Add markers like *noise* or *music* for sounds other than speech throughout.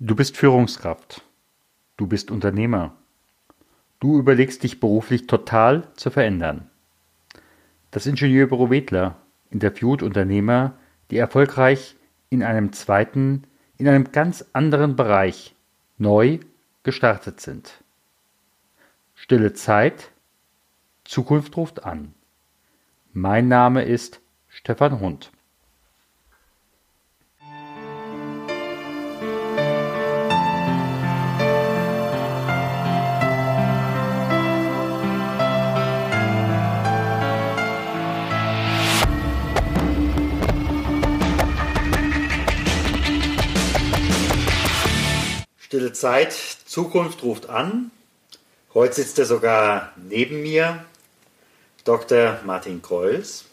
Du bist Führungskraft. Du bist Unternehmer. Du überlegst dich beruflich total zu verändern. Das Ingenieurbüro Wedler interviewt Unternehmer, die erfolgreich in einem zweiten, in einem ganz anderen Bereich neu gestartet sind. Stille Zeit, Zukunft ruft an. Mein Name ist Stefan Hund. Zeit, Zukunft ruft an. Heute sitzt er sogar neben mir, Dr. Martin Kreuls.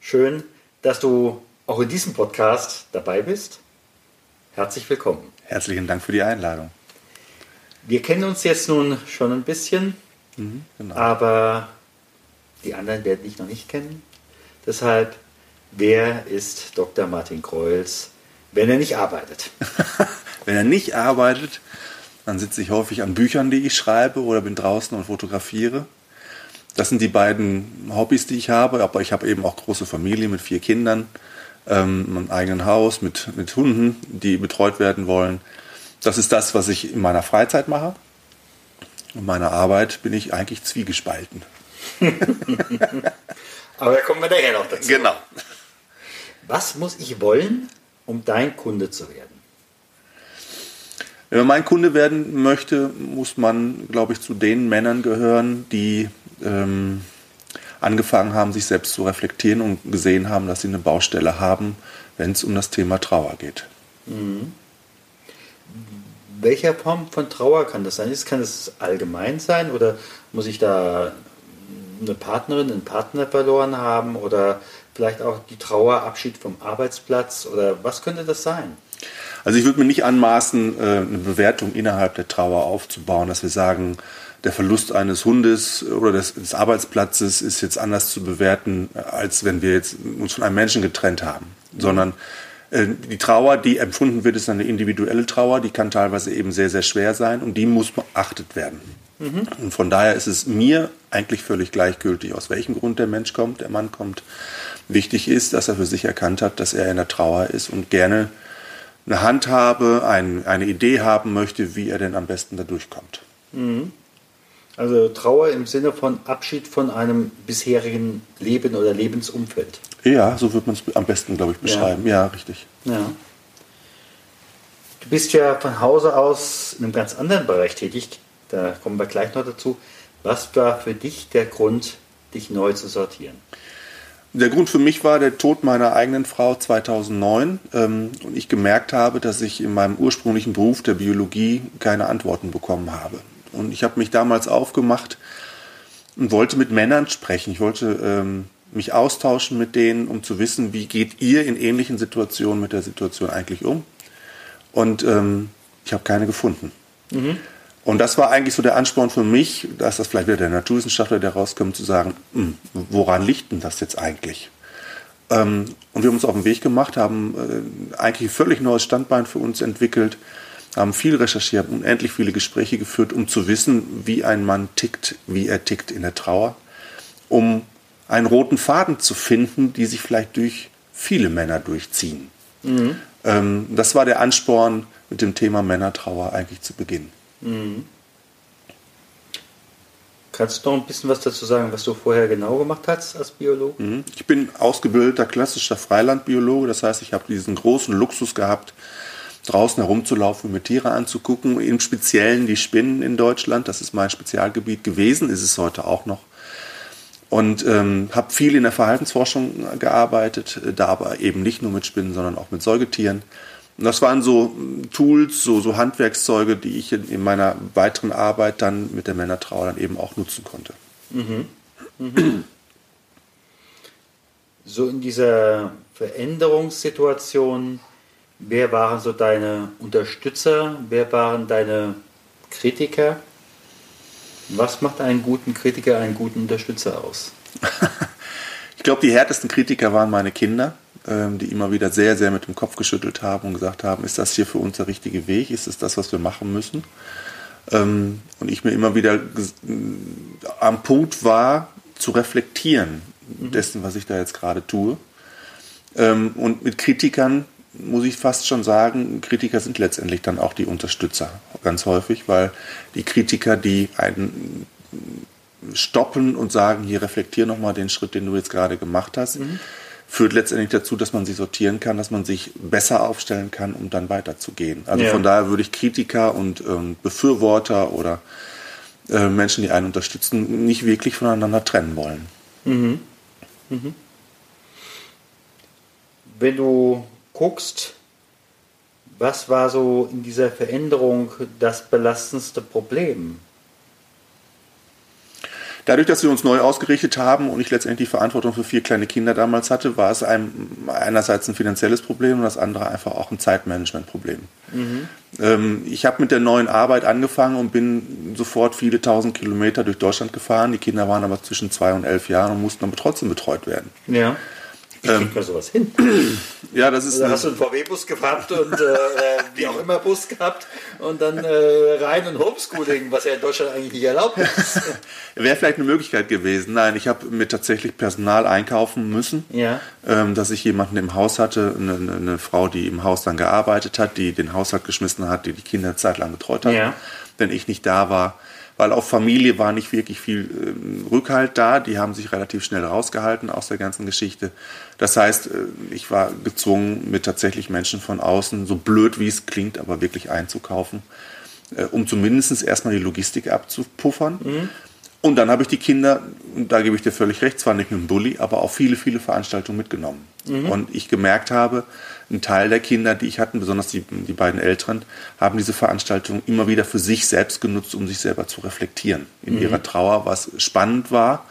Schön, dass du auch in diesem Podcast dabei bist. Herzlich willkommen. Herzlichen Dank für die Einladung. Wir kennen uns jetzt nun schon ein bisschen, mhm, genau. aber die anderen werden dich noch nicht kennen. Deshalb, wer ist Dr. Martin Kreuls, wenn er nicht arbeitet? *laughs* Wenn er nicht arbeitet, dann sitze ich häufig an Büchern, die ich schreibe oder bin draußen und fotografiere. Das sind die beiden Hobbys, die ich habe. Aber ich habe eben auch große Familie mit vier Kindern, ähm, ein eigenes Haus mit, mit Hunden, die betreut werden wollen. Das ist das, was ich in meiner Freizeit mache. In meiner Arbeit bin ich eigentlich zwiegespalten. *laughs* Aber da kommen wir daher noch dazu. Genau. Was muss ich wollen, um dein Kunde zu werden? Wenn man mein Kunde werden möchte, muss man, glaube ich, zu den Männern gehören, die ähm, angefangen haben, sich selbst zu reflektieren und gesehen haben, dass sie eine Baustelle haben, wenn es um das Thema Trauer geht. Mhm. Welcher Form von Trauer kann das sein? Kann es allgemein sein oder muss ich da eine Partnerin, einen Partner verloren haben oder vielleicht auch die Trauer, Abschied vom Arbeitsplatz oder was könnte das sein? Also ich würde mir nicht anmaßen, äh, eine Bewertung innerhalb der Trauer aufzubauen, dass wir sagen, der Verlust eines Hundes oder des, des, Arbeitsplatzes ist jetzt anders zu bewerten, als wenn wir jetzt uns von einem Menschen getrennt haben. Sondern die Trauer, die empfunden wird, ist eine individuelle Trauer, die kann teilweise eben sehr, sehr schwer sein und die muss beachtet werden. Mhm. Und von daher ist es mir eigentlich völlig gleichgültig, aus welchem Grund der Mensch kommt, der Mann kommt. Wichtig ist, dass er für sich erkannt hat, dass er in der Trauer ist und gerne eine Handhabe, ein, eine Idee haben möchte, wie er denn am besten da durchkommt. Mhm. Also Trauer im Sinne von Abschied von einem bisherigen Leben oder Lebensumfeld. Ja, so wird man es am besten, glaube ich, beschreiben. Ja, ja richtig. Ja. Du bist ja von Hause aus in einem ganz anderen Bereich tätig. Da kommen wir gleich noch dazu. Was war für dich der Grund, dich neu zu sortieren? Der Grund für mich war der Tod meiner eigenen Frau 2009 ähm, und ich gemerkt habe, dass ich in meinem ursprünglichen Beruf der Biologie keine Antworten bekommen habe. Und ich habe mich damals aufgemacht und wollte mit Männern sprechen. Ich wollte ähm, mich austauschen mit denen, um zu wissen, wie geht ihr in ähnlichen Situationen mit der Situation eigentlich um. Und ähm, ich habe keine gefunden. Mhm. Und das war eigentlich so der Ansporn für mich, dass das vielleicht wieder der Naturwissenschaftler, der rauskommt, zu sagen, hm, woran liegt denn das jetzt eigentlich? Ähm, und wir haben uns auf den Weg gemacht, haben äh, eigentlich ein völlig neues Standbein für uns entwickelt, haben viel recherchiert, unendlich viele Gespräche geführt, um zu wissen, wie ein Mann tickt, wie er tickt in der Trauer, um einen roten Faden zu finden, die sich vielleicht durch viele Männer durchziehen. Mhm. Ähm, das war der Ansporn, mit dem Thema Männertrauer eigentlich zu beginnen. Mhm. Kannst du noch ein bisschen was dazu sagen, was du vorher genau gemacht hast als Biologe? Mhm. Ich bin ausgebildeter klassischer Freilandbiologe, das heißt, ich habe diesen großen Luxus gehabt, draußen herumzulaufen, mir Tiere anzugucken, im Speziellen die Spinnen in Deutschland, das ist mein Spezialgebiet gewesen, ist es heute auch noch. Und ähm, habe viel in der Verhaltensforschung gearbeitet, da aber eben nicht nur mit Spinnen, sondern auch mit Säugetieren. Und das waren so Tools, so, so Handwerkszeuge, die ich in, in meiner weiteren Arbeit dann mit der Männertrauer dann eben auch nutzen konnte. Mhm. Mhm. So in dieser Veränderungssituation, wer waren so deine Unterstützer, wer waren deine Kritiker? Was macht einen guten Kritiker, einen guten Unterstützer aus? *laughs* ich glaube, die härtesten Kritiker waren meine Kinder ähm, die immer wieder sehr, sehr mit dem Kopf geschüttelt haben und gesagt haben, ist das hier für uns der richtige Weg? Ist es das, was wir machen müssen? Ähm, und ich mir immer wieder am Punkt war, zu reflektieren mhm. dessen, was ich da jetzt gerade tue. Ähm, und mit Kritikern muss ich fast schon sagen, Kritiker sind letztendlich dann auch die Unterstützer, ganz häufig, weil die Kritiker, die einen stoppen und sagen, hier reflektier nochmal den Schritt, den du jetzt gerade gemacht hast, mhm. führt letztendlich dazu, dass man sich sortieren kann, dass man sich besser aufstellen kann, um dann weiterzugehen. Also ja. von daher würde ich Kritiker und ähm, Befürworter oder äh, Menschen, die einen unterstützen, nicht wirklich voneinander trennen wollen. Mhm. Mhm. Wenn du guckst, was war so in dieser Veränderung das belastendste Problem? Dadurch, dass wir uns neu ausgerichtet haben und ich letztendlich die Verantwortung für vier kleine Kinder damals hatte, war es einem einerseits ein finanzielles Problem und das andere einfach auch ein Zeitmanagementproblem. Mhm. Ähm, ich habe mit der neuen Arbeit angefangen und bin sofort viele tausend Kilometer durch Deutschland gefahren. Die Kinder waren aber zwischen zwei und elf Jahren und mussten aber trotzdem betreut werden. Ja. Wie ähm, kriegt man sowas hin? *clears throat* Ja, das ist. Also hast du einen VW-Bus gehabt und äh, wie auch immer Bus gehabt und dann äh, rein und Homeschooling, was ja in Deutschland eigentlich nicht erlaubt ist. *laughs* Wäre vielleicht eine Möglichkeit gewesen. Nein, ich habe mir tatsächlich Personal einkaufen müssen, ja. ähm, dass ich jemanden im Haus hatte, eine, eine, Frau, die im Haus dann gearbeitet hat, die den Haushalt geschmissen hat, die die Kinder zeitlang betreut hat. Ja. Wenn ich nicht da war, weil auf Familie war nicht wirklich viel äh, Rückhalt da. Die haben sich relativ schnell rausgehalten aus der ganzen Geschichte. Das heißt, äh, ich war gezwungen, mit tatsächlich Menschen von außen, so blöd wie es klingt, aber wirklich einzukaufen, äh, um zumindest erstmal die Logistik abzupuffern. Mhm. Und dann habe ich die Kinder, und da gebe ich dir völlig recht, zwar nicht mit dem Bulli, aber auch viele, viele Veranstaltungen mitgenommen. Mhm. Und ich gemerkt habe, ein Teil der Kinder, die ich hatte, besonders die, die beiden Älteren, haben diese Veranstaltung immer wieder für sich selbst genutzt, um sich selber zu reflektieren in mhm. ihrer Trauer, was spannend war,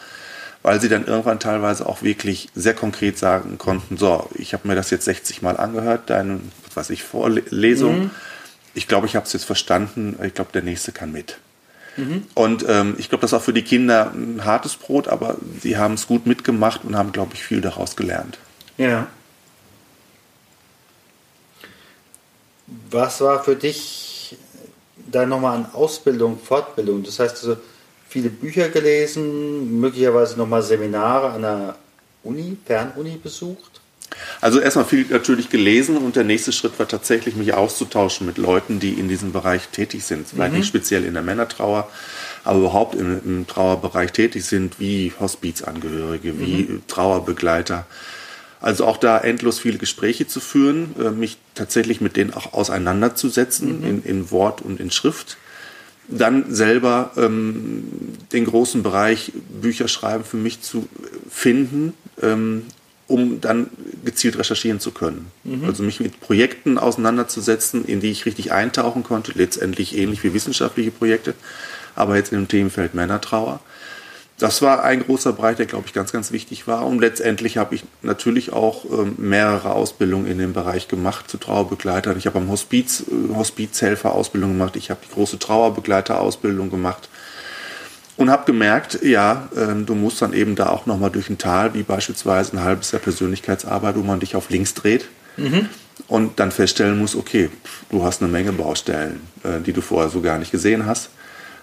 weil sie dann irgendwann teilweise auch wirklich sehr konkret sagen konnten, so, ich habe mir das jetzt 60 Mal angehört, deine, was weiß ich, Vorlesung. Mhm. Ich glaube, ich habe es jetzt verstanden. Ich glaube, der nächste kann mit. Mhm. Und ähm, ich glaube, das ist auch für die Kinder ein hartes Brot, aber sie haben es gut mitgemacht und haben, glaube ich, viel daraus gelernt. Ja. Was war für dich da nochmal an Ausbildung, Fortbildung? Das heißt, also viele Bücher gelesen, möglicherweise nochmal Seminare an der Uni, Fernuni besucht? Also erstmal viel natürlich gelesen und der nächste Schritt war tatsächlich, mich auszutauschen mit Leuten, die in diesem Bereich tätig sind. Vielleicht mhm. nicht speziell in der Männertrauer, aber überhaupt im, im Trauerbereich tätig sind, wie Hospizangehörige, wie mhm. Trauerbegleiter. Also auch da endlos viele Gespräche zu führen, äh, mich tatsächlich mit denen auch auseinanderzusetzen mhm. in, in Wort und in Schrift. Dann selber ähm, den großen Bereich Bücher schreiben für mich zu finden, ähm, um dann gezielt recherchieren zu können. Mhm. Also mich mit Projekten auseinanderzusetzen, in die ich richtig eintauchen konnte, letztendlich ähnlich wie wissenschaftliche Projekte, aber jetzt in dem Themenfeld Männertrauer das war ein großer Bereich, der, glaube ich, ganz, ganz wichtig war. Und letztendlich habe ich natürlich auch ähm, mehrere Ausbildungen in dem Bereich gemacht zu Trauerbegleitern. Ich habe am Hospiz, äh, Hospizhelfer Ausbildung gemacht. Ich habe die große Trauerbegleiter-Ausbildung gemacht. Und habe gemerkt, ja, äh, du musst dann eben da auch nochmal durch ein Tal, wie beispielsweise ein halbes Jahr Persönlichkeitsarbeit, wo man dich auf links dreht. Mhm. Und dann feststellen muss, okay, du hast eine Menge Baustellen, äh, die du vorher so gar nicht gesehen hast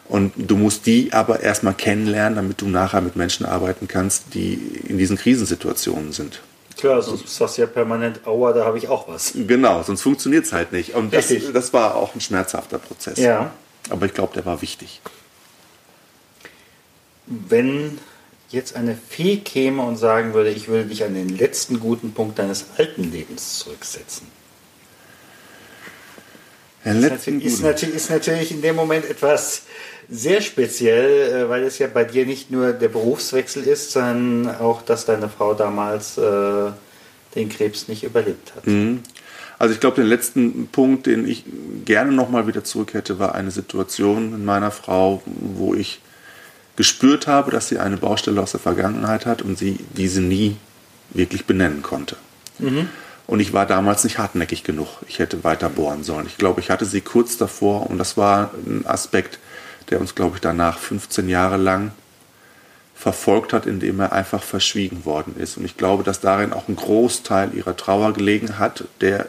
und du musst die aber erstmal kennenlernen, damit du nachher mit Menschen arbeiten kannst, die in diesen Krisensituationen sind. Klar, sonst sagst du ja permanent, aua, da habe ich auch was. Genau, sonst funktioniert es halt nicht. Und das, das, war auch ein schmerzhafter Prozess. Ja. Aber ich glaube, der war wichtig. Wenn jetzt eine Fee käme und sagen würde, ich würde dich an den letzten guten Punkt deines alten Lebens zurücksetzen. Den letzten ist, natürlich, ist natürlich in dem Moment etwas sehr speziell, äh, weil es ja bei dir nicht nur der Berufswechsel ist, sondern auch, dass deine Frau damals äh, den Krebs nicht überlebt hat. Mhm. Also ich glaube, den letzten Punkt, den ich gerne nochmal wieder zurück hätte, war eine Situation mit meiner Frau, wo ich gespürt habe, dass sie eine Baustelle aus der Vergangenheit hat und sie diese nie wirklich benennen konnte. Mhm. Und ich war damals nicht hartnäckig genug. Ich hätte weiter bohren sollen. Ich glaube, ich hatte sie kurz davor und das war ein Aspekt, der uns, glaube ich, danach 15 Jahre lang verfolgt hat, indem er einfach verschwiegen worden ist. Und ich glaube, dass darin auch ein Großteil ihrer Trauer gelegen hat, der,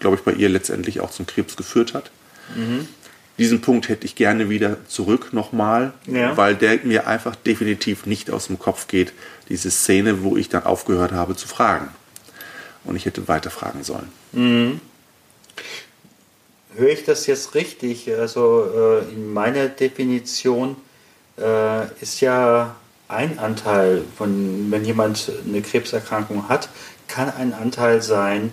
glaube ich, bei ihr letztendlich auch zum Krebs geführt hat. Mhm. Diesen Punkt hätte ich gerne wieder zurück nochmal, ja. weil der mir einfach definitiv nicht aus dem Kopf geht. Diese Szene, wo ich dann aufgehört habe zu fragen. Und ich hätte weiter fragen sollen. Mhm. Höre ich das jetzt richtig? Also äh, in meiner Definition äh, ist ja ein Anteil von, wenn jemand eine Krebserkrankung hat, kann ein Anteil sein,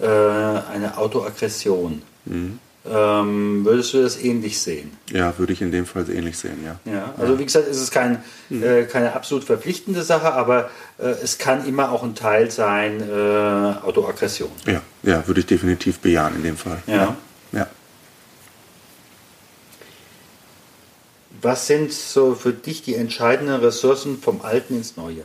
äh, eine Autoaggression. Mhm. Ähm, würdest du das ähnlich sehen? Ja, würde ich in dem Fall ähnlich sehen, ja. ja also wie gesagt, es ist kein, mhm. äh, keine absolut verpflichtende Sache, aber äh, es kann immer auch ein Teil sein, äh, Autoaggression. Ja, ja, würde ich definitiv bejahen in dem Fall. Ja. ja. Was sind so für dich die entscheidenden Ressourcen vom Alten ins Neue?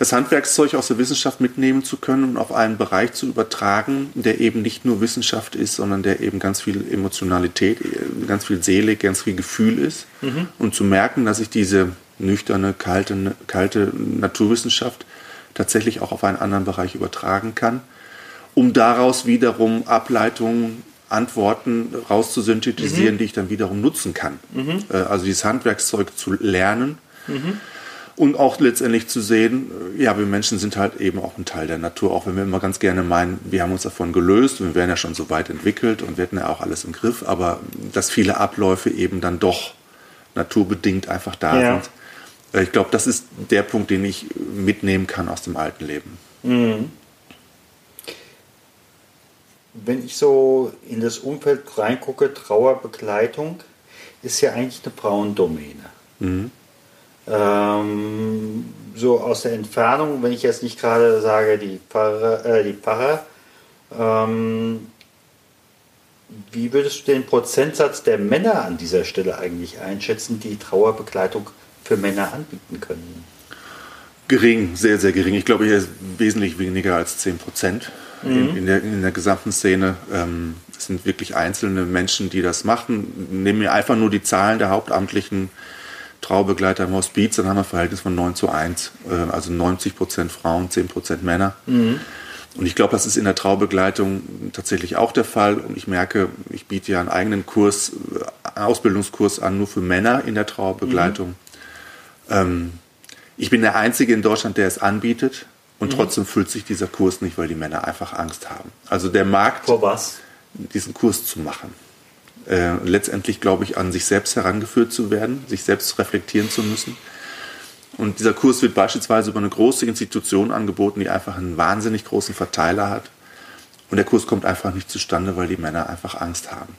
Das Handwerkszeug aus der Wissenschaft mitnehmen zu können und auf einen Bereich zu übertragen, der eben nicht nur Wissenschaft ist, sondern der eben ganz viel Emotionalität, ganz viel Seele, ganz viel Gefühl ist. Mhm. Und zu merken, dass ich diese nüchterne, kalte, kalte Naturwissenschaft tatsächlich auch auf einen anderen Bereich übertragen kann, um daraus wiederum Ableitungen Antworten rauszusynthetisieren, mhm. die ich dann wiederum nutzen kann. Mhm. Äh, also dieses Handwerkszeug zu lernen mhm. und auch letztendlich zu sehen, äh, ja, wir Menschen sind halt eben auch ein Teil der Natur, auch wenn wir immer ganz gerne meinen, wir haben uns davon gelöst, wir werden ja schon so weit entwickelt und wir hätten ja auch alles im Griff, aber dass viele Abläufe eben dann doch naturbedingt einfach da ja. sind. Äh, ich glaube, das ist der Punkt, den ich mitnehmen kann aus dem alten Leben. Wenn ich so in das Umfeld reingucke, Trauerbegleitung ist ja eigentlich eine Frauendomäne. Mhm. Ähm, so aus der Entfernung, wenn ich jetzt nicht gerade sage, die Pfarrer, äh, die Pfarrer ähm, wie würdest du den Prozentsatz der Männer an dieser Stelle eigentlich einschätzen, die Trauerbegleitung für Männer anbieten können? Gering, sehr, sehr gering. Ich glaube, hier ist wesentlich weniger als 10 Prozent mhm. in, der, in der gesamten Szene. Ähm, es sind wirklich einzelne Menschen, die das machen. Nehmen wir einfach nur die Zahlen der hauptamtlichen Traubegleiter im Hospiz, dann haben wir ein Verhältnis von 9 zu 1. Äh, also 90 Prozent Frauen, 10 Prozent Männer. Mhm. Und ich glaube, das ist in der Traubegleitung tatsächlich auch der Fall. Und ich merke, ich biete ja einen eigenen Kurs, einen äh, Ausbildungskurs an, nur für Männer in der Traubegleitung. Mhm. Ähm, ich bin der Einzige in Deutschland, der es anbietet. Und mhm. trotzdem füllt sich dieser Kurs nicht, weil die Männer einfach Angst haben. Also der Markt, Vor was? diesen Kurs zu machen. Äh, letztendlich, glaube ich, an sich selbst herangeführt zu werden, sich selbst reflektieren zu müssen. Und dieser Kurs wird beispielsweise über eine große Institution angeboten, die einfach einen wahnsinnig großen Verteiler hat. Und der Kurs kommt einfach nicht zustande, weil die Männer einfach Angst haben.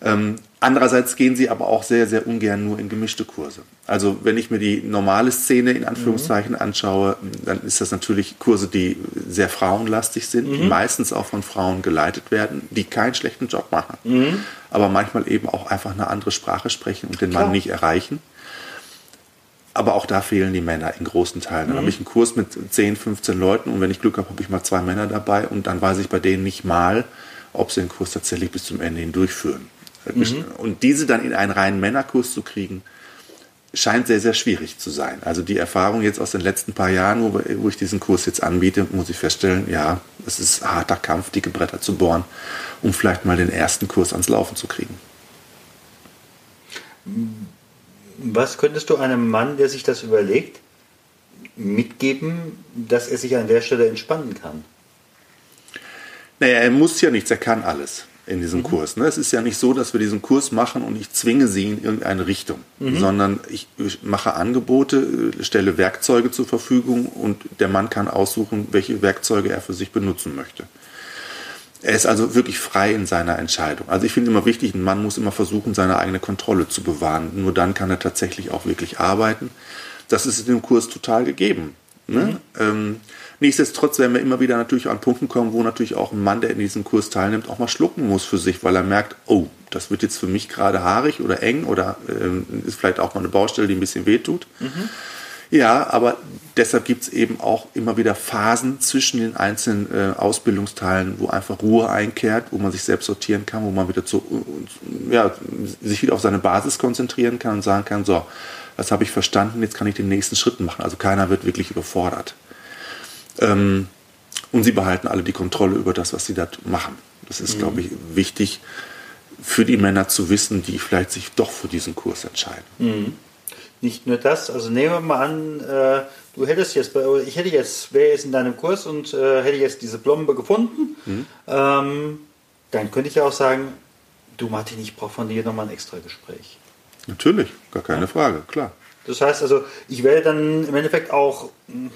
Ähm, andererseits gehen sie aber auch sehr, sehr ungern nur in gemischte Kurse. Also wenn ich mir die normale Szene in Anführungszeichen mhm. anschaue, dann ist das natürlich Kurse, die sehr frauenlastig sind, mhm. die meistens auch von Frauen geleitet werden, die keinen schlechten Job machen, mhm. aber manchmal eben auch einfach eine andere Sprache sprechen und den Klar. Mann nicht erreichen. Aber auch da fehlen die Männer in großen Teilen. Dann habe mhm. ich einen Kurs mit 10, 15 Leuten und wenn ich Glück habe, habe ich mal zwei Männer dabei und dann weiß ich bei denen nicht mal, ob sie den Kurs tatsächlich bis zum Ende hin durchführen. Mhm. Und diese dann in einen reinen Männerkurs zu kriegen, scheint sehr, sehr schwierig zu sein. Also die Erfahrung jetzt aus den letzten paar Jahren, wo, wo ich diesen Kurs jetzt anbiete, muss ich feststellen, ja, es ist ein harter Kampf, dicke Bretter zu bohren, um vielleicht mal den ersten Kurs ans Laufen zu kriegen. Was könntest du einem Mann, der sich das überlegt, mitgeben, dass er sich an der Stelle entspannen kann? Naja, er muss ja nichts, er kann alles in diesem mhm. Kurs. Ne? Es ist ja nicht so, dass wir diesen Kurs machen und ich zwinge sie in irgendeine Richtung, mhm. sondern ich mache Angebote, äh, stelle Werkzeuge zur Verfügung und der Mann kann aussuchen, welche Werkzeuge er für sich benutzen möchte. Er ist also wirklich frei in seiner Entscheidung. Also ich finde immer wichtig, ein Mann muss immer versuchen, seine eigene Kontrolle zu bewahren. Nur dann kann er tatsächlich auch wirklich arbeiten. Das ist in dem Kurs total gegeben. Ne? Mhm. Ähm, nichtsdestotrotz werden wir immer wieder natürlich an Punkten kommen, wo natürlich auch ein Mann, der in diesem Kurs teilnimmt, auch mal schlucken muss für sich, weil er merkt, oh, das wird jetzt für mich gerade haarig oder eng oder ähm, ist vielleicht auch mal eine Baustelle, die ein bisschen wehtut. Mhm. Ja, aber deshalb gibt es eben auch immer wieder Phasen zwischen den einzelnen äh, Ausbildungsteilen, wo einfach Ruhe einkehrt, wo man sich selbst sortieren kann, wo man wieder zu, ja, sich wieder auf seine Basis konzentrieren kann und sagen kann, so, das habe ich verstanden, jetzt kann ich den nächsten Schritt machen. Also keiner wird wirklich überfordert. Ähm, und sie behalten alle die Kontrolle über das, was sie da machen. Das ist, mhm. glaube ich, wichtig für die Männer zu wissen, die vielleicht sich doch für diesen Kurs entscheiden. Mhm. Nicht nur das, also nehmen wir mal an, äh, du hättest jetzt, ich hätte jetzt, wäre jetzt in deinem Kurs und äh, hätte jetzt diese Plombe gefunden, mhm. ähm, dann könnte ich ja auch sagen, du Martin, ich brauche von dir nochmal ein extra Gespräch. Natürlich, gar keine ja. Frage, klar. Das heißt also, ich werde dann im Endeffekt auch hm,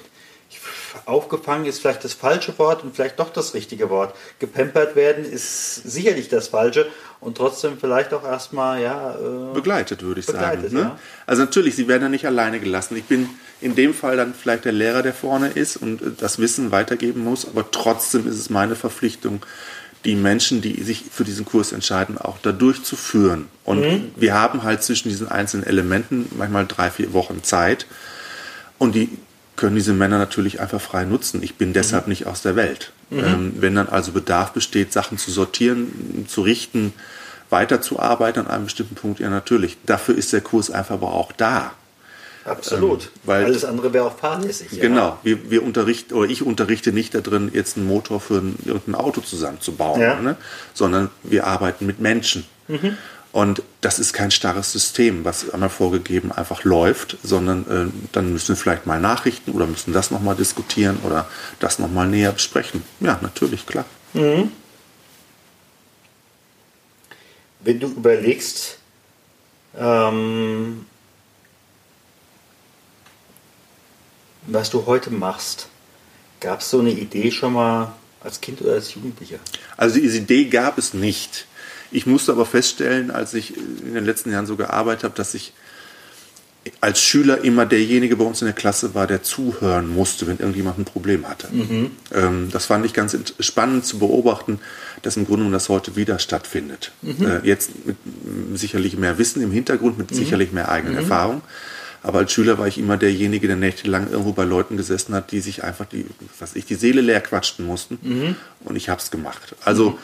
aufgefangen ist vielleicht das falsche Wort und vielleicht doch das richtige Wort. Gepampert werden ist sicherlich das falsche und trotzdem vielleicht auch erstmal ja äh, begleitet würde ich begleitet, sagen. Ne? Ja. Also natürlich, sie werden ja nicht alleine gelassen. Ich bin in dem Fall dann vielleicht der Lehrer, der vorne ist und äh, das Wissen weitergeben muss, aber trotzdem ist es meine Verpflichtung, die Menschen, die sich für diesen Kurs entscheiden, auch dadurch zu führen. Und mhm. wir haben halt zwischen diesen einzelnen Elementen manchmal drei, vier Wochen Zeit. Und die können diese Männer natürlich einfach frei nutzen. Ich bin deshalb mhm. nicht aus der Welt. Mhm. Ähm, wenn dann also Bedarf besteht, Sachen zu sortieren, zu richten, weiterzuarbeiten an einem bestimmten Punkt, ja natürlich. Dafür ist der Kurs einfach aber auch da. Absolut. Ähm, weil Alles andere wäre auch fahrlässig. Genau. Ja. Wir, wir unterrichten, oder ich unterrichte nicht darin, jetzt einen Motor für ein, irgendein Auto zusammenzubauen, ja. ne? sondern wir arbeiten mit Menschen. Mhm. Und das ist kein starres System, was einmal vorgegeben einfach läuft, sondern äh, dann müssen wir vielleicht mal Nachrichten oder müssen das nochmal diskutieren oder das nochmal näher besprechen. Ja, natürlich, klar. Mhm. Wenn du überlegst, ähm, was du heute machst, gab es so eine Idee schon mal als Kind oder als Jugendlicher? Also diese Idee gab es nicht. Ich musste aber feststellen, als ich in den letzten Jahren so gearbeitet habe, dass ich als Schüler immer derjenige bei uns in der Klasse war, der zuhören musste, wenn irgendjemand ein Problem hatte. Mhm. Ähm, das fand ich ganz spannend zu beobachten, dass im Grunde das heute wieder stattfindet. Mhm. Äh, jetzt mit sicherlich mehr Wissen im Hintergrund, mit mhm. sicherlich mehr eigenen mhm. Erfahrung. Aber als Schüler war ich immer derjenige, der nächtelang irgendwo bei Leuten gesessen hat, die sich einfach die, was ich, die Seele leer quatschten mussten. Mhm. Und ich habe es gemacht. Also mhm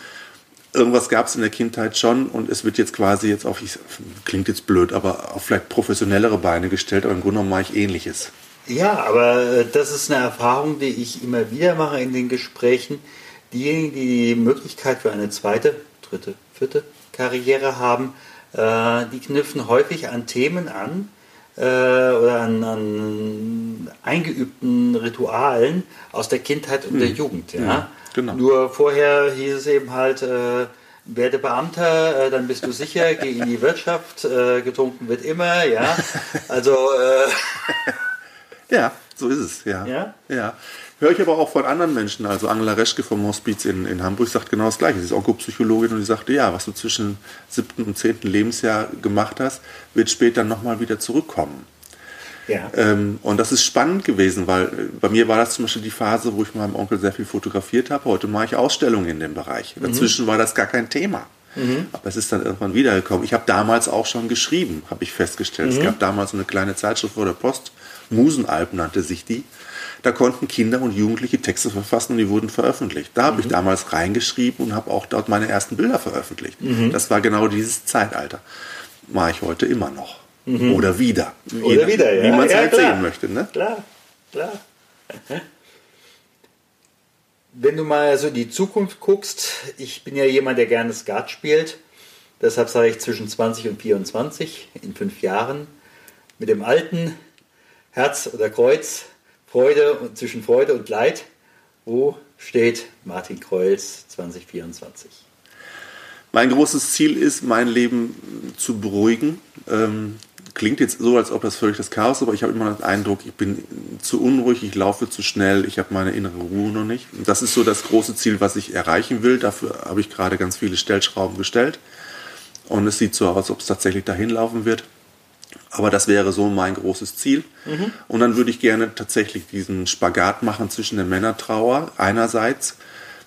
irgendwas gab es in der Kindheit schon und es wird jetzt quasi jetzt auf, klingt jetzt blöd, aber auf vielleicht professionellere Beine gestellt, aber im Grunde genommen mache ich ähnliches. Ja, aber äh, das ist eine Erfahrung, die ich immer wieder mache in den Gesprächen. Diejenigen, die die Möglichkeit für eine zweite, dritte, vierte Karriere haben, äh, die knüpfen häufig an Themen an, äh, oder an, an, eingeübten Ritualen aus der Kindheit und hm. der Jugend. Ja? ja? Genau. Nur vorher hieß es eben halt, äh, werde Beamter, äh, dann bist du sicher, *laughs* geh in die Wirtschaft, äh, getrunken wird immer, ja. Also äh *laughs* ja, so ist es, ja. Ja. ja. Höre ich aber auch von anderen Menschen, also Angela Reschke vom Hospiz in, in Hamburg sagt genau das Gleiche. Sie ist Onkopsychologin und die sagte, ja, was du zwischen siebten und zehnten Lebensjahr gemacht hast, wird später nochmal wieder zurückkommen. Ja. Ähm, und das ist spannend gewesen, weil äh, bei mir war das zum Beispiel die Phase, wo ich meinem Onkel sehr viel fotografiert habe. Heute mache ich Ausstellungen in dem Bereich. Mhm. Dazwischen war das gar kein Thema. Mhm. Aber es ist dann irgendwann wiedergekommen. Ich habe damals auch schon geschrieben, habe ich festgestellt. Mhm. Es gab damals so eine kleine Zeitschrift vor der Post, Musenalp nannte sich die. Da konnten Kinder und Jugendliche Texte verfassen und die wurden veröffentlicht. Da habe mhm. ich damals reingeschrieben und habe auch dort meine ersten Bilder veröffentlicht. Mhm. Das war genau dieses Zeitalter. Mache ich heute immer noch. Mhm. Oder wieder. Oder Jeder, wieder, ja. Wie man es ja, halt klar. sehen möchte. Ne? Klar, klar. Wenn du mal so die Zukunft guckst, ich bin ja jemand, der gerne Skat spielt. Deshalb sage ich zwischen 20 und 24 in fünf Jahren mit dem alten Herz oder Kreuz, Freude und zwischen Freude und Leid. Wo steht Martin Kreuz 2024? Mein großes Ziel ist, mein Leben zu beruhigen, ähm, klingt jetzt so, als ob das völlig das Chaos ist, aber ich habe immer den Eindruck, ich bin zu unruhig, ich laufe zu schnell, ich habe meine innere Ruhe noch nicht. Und das ist so das große Ziel, was ich erreichen will. Dafür habe ich gerade ganz viele Stellschrauben gestellt. Und es sieht so aus, als ob es tatsächlich dahin laufen wird. Aber das wäre so mein großes Ziel. Mhm. Und dann würde ich gerne tatsächlich diesen Spagat machen zwischen der Männertrauer einerseits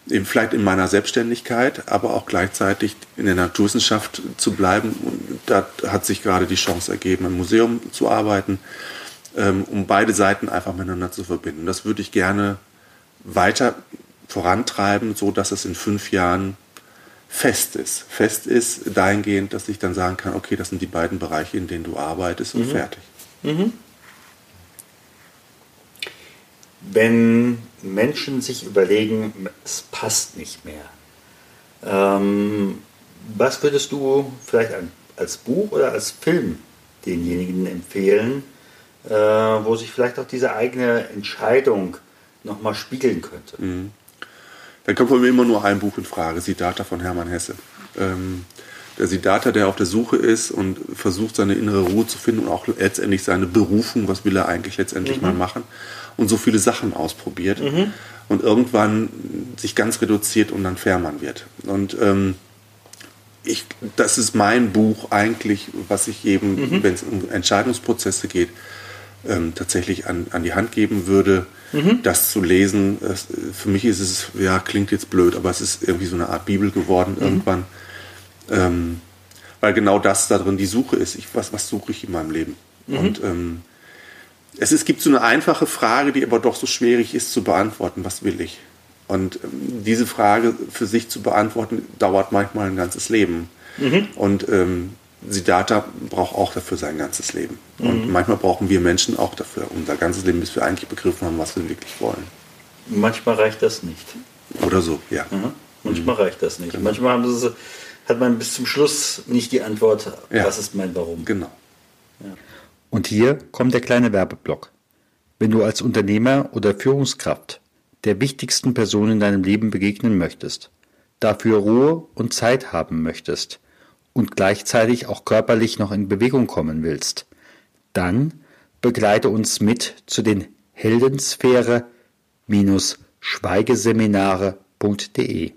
eben vielleicht in meiner Selbstständigkeit, aber auch gleichzeitig in der Naturwissenschaft zu bleiben. Und da hat sich gerade die Chance ergeben, im Museum zu arbeiten. ähm, um beide Seiten einfach miteinander zu verbinden. Das würde ich gerne weiter vorantreiben, so dass es in fünf Jahren fest ist. Fest ist dahingehend, dass ich dann sagen kann, okay, das sind die beiden Bereiche, in denen du arbeitest und mhm. fertig. Mhm. Wenn Menschen sich überlegen, es passt nicht mehr, ähm, was würdest du vielleicht als Buch oder als Film denjenigen empfehlen, äh, wo sich vielleicht auch diese eigene Entscheidung nochmal spiegeln könnte? Mhm. Dann kommt von mir immer nur ein Buch in Frage, Siddhartha von Hermann Hesse. Ähm, der Siddhartha, der auf der Suche ist und versucht, seine innere Ruhe zu finden und auch letztendlich seine Berufung, was will er eigentlich letztendlich mhm. mal machen und so viele Sachen ausprobiert mhm. und irgendwann sich ganz reduziert und dann Fährmann wird. Und ähm, ich, das ist mein Buch eigentlich, was ich eben, mhm. wenn es um Entscheidungsprozesse geht, ähm, tatsächlich an, an die Hand geben würde, mhm. das zu lesen. Es, für mich ist es, ja, klingt jetzt blöd, aber es ist irgendwie so eine Art Bibel geworden mhm. irgendwann. Ähm, weil genau das da drin die Suche ist. Ich, was, was suche ich in meinem Leben? Mhm. Und ähm, es, es gibt so eine einfache Frage, die aber doch so schwierig ist zu beantworten. Was will ich? Und ähm, diese Frage für sich zu beantworten, dauert manchmal ein ganzes Leben. Mhm. Und ähm, Siddhartha braucht auch dafür sein ganzes Leben. Mhm. Und manchmal brauchen wir Menschen auch dafür, unser ganzes Leben, bis wir eigentlich begriffen haben, was wir wirklich wollen. Manchmal reicht das nicht. Oder so, ja. Mhm. Manchmal reicht das nicht. Genau. Manchmal hat man bis zum Schluss nicht die Antwort, ja. was ist mein Warum. Genau. Ja. Und hier kommt der kleine Werbeblock. Wenn du als Unternehmer oder Führungskraft der wichtigsten Person in deinem Leben begegnen möchtest, dafür Ruhe und Zeit haben möchtest, und gleichzeitig auch körperlich noch in Bewegung kommen willst, dann begleite uns mit zu den Heldensphäre-Schweigeseminare.de.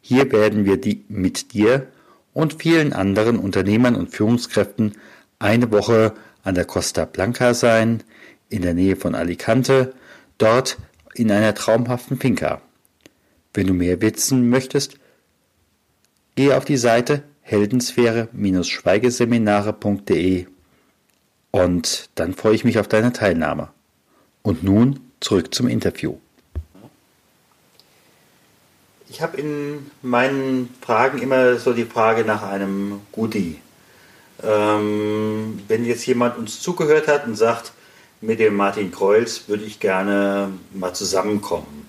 Hier werden wir die mit dir und vielen anderen Unternehmern und Führungskräften eine Woche an der Costa Blanca sein, in der Nähe von Alicante, dort in einer traumhaften Finca. Wenn du mehr wissen möchtest, gehe auf die Seite heldensphäre-schweigeseminare.de und dann freue ich mich auf deine Teilnahme. Und nun zurück zum Interview. Ich habe in meinen Fragen immer so die Frage nach einem Goodie. Ähm, wenn jetzt jemand uns zugehört hat und sagt, mit dem Martin Kreuz würde ich gerne mal zusammenkommen.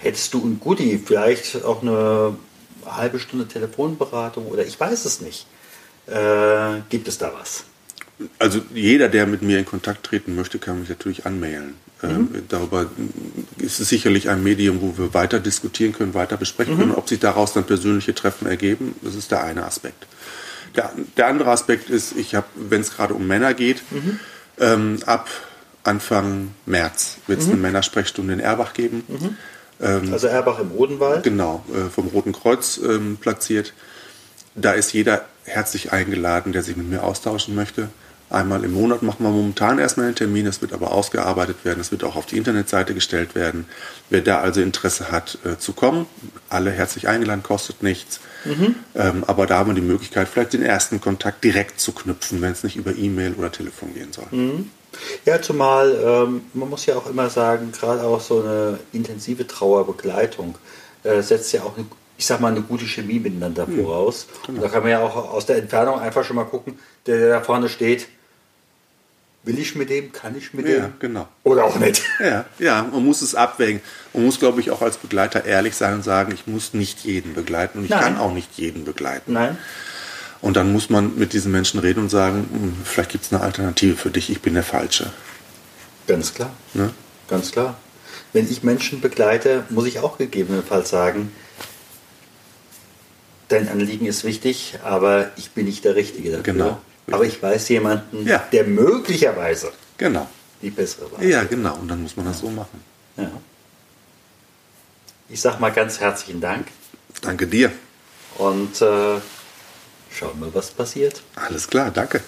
Hättest du ein Goodie, vielleicht auch eine halbe Stunde Telefonberatung oder ich weiß es nicht. Äh, gibt es da was? Also jeder, der mit mir in Kontakt treten möchte, kann mich natürlich anmailen. Ähm, mhm. Ähm, darüber ist es sicherlich ein Medium, wo wir weiter diskutieren können, weiter besprechen mhm. können. Ob sich daraus dann persönliche Treffen ergeben, das ist der eine Aspekt. Der, der andere Aspekt ist, ich habe, wenn es gerade um Männer geht, mhm. ähm, ab Anfang März wird es mhm. eine Männersprechstunde in Erbach geben. Mhm. Ähm, also Erbach im Odenwald? Genau, äh, vom Roten Kreuz ähm, platziert. Da ist jeder herzlich eingeladen, der sich mit mir austauschen möchte. Einmal im Monat machen wir momentan erstmal einen Termin, das wird aber ausgearbeitet werden, das wird auch auf die Internetseite gestellt werden. Wer da also Interesse hat äh, zu kommen, alle herzlich eingeladen, kostet nichts. Mhm. Ähm, aber da haben wir die Möglichkeit, vielleicht den ersten Kontakt direkt zu knüpfen, wenn es nicht über E-Mail oder Telefon gehen soll. Mhm. Ja, zumal ähm, man muss ja auch immer sagen, gerade auch so eine intensive Trauerbegleitung äh, setzt ja auch, eine, ich sag mal, eine gute Chemie miteinander mhm. voraus. Genau. da kann man ja auch aus der Entfernung einfach schon mal gucken, der, der da vorne steht, will ich mit dem, kann ich mit ja, dem? Ja, genau. Oder auch nicht. *laughs* Ja, ja, man muss es abwägen. Man muss, glaube ich, auch als Begleiter ehrlich sein und sagen, ich muss nicht jeden begleiten und ich Nein. kann auch nicht jeden begleiten. Nein. Und dann muss man mit diesen Menschen reden und sagen, hm, vielleicht gibt es eine Alternative für dich, ich bin der Falsche. Ganz klar. Ne? Ganz klar. Wenn ich Menschen begleite, muss ich auch gegebenenfalls sagen, dein Anliegen ist wichtig, aber ich bin nicht der Richtige dafür. Genau. Aber ich weiß jemanden, ja. der möglicherweise genau. die bessere war. Ja, genau. Und dann muss man das so machen. Ja. Ich sage mal ganz herzlichen Dank. Danke dir. Und äh, Schauen wir, was passiert. Alles klar, danke.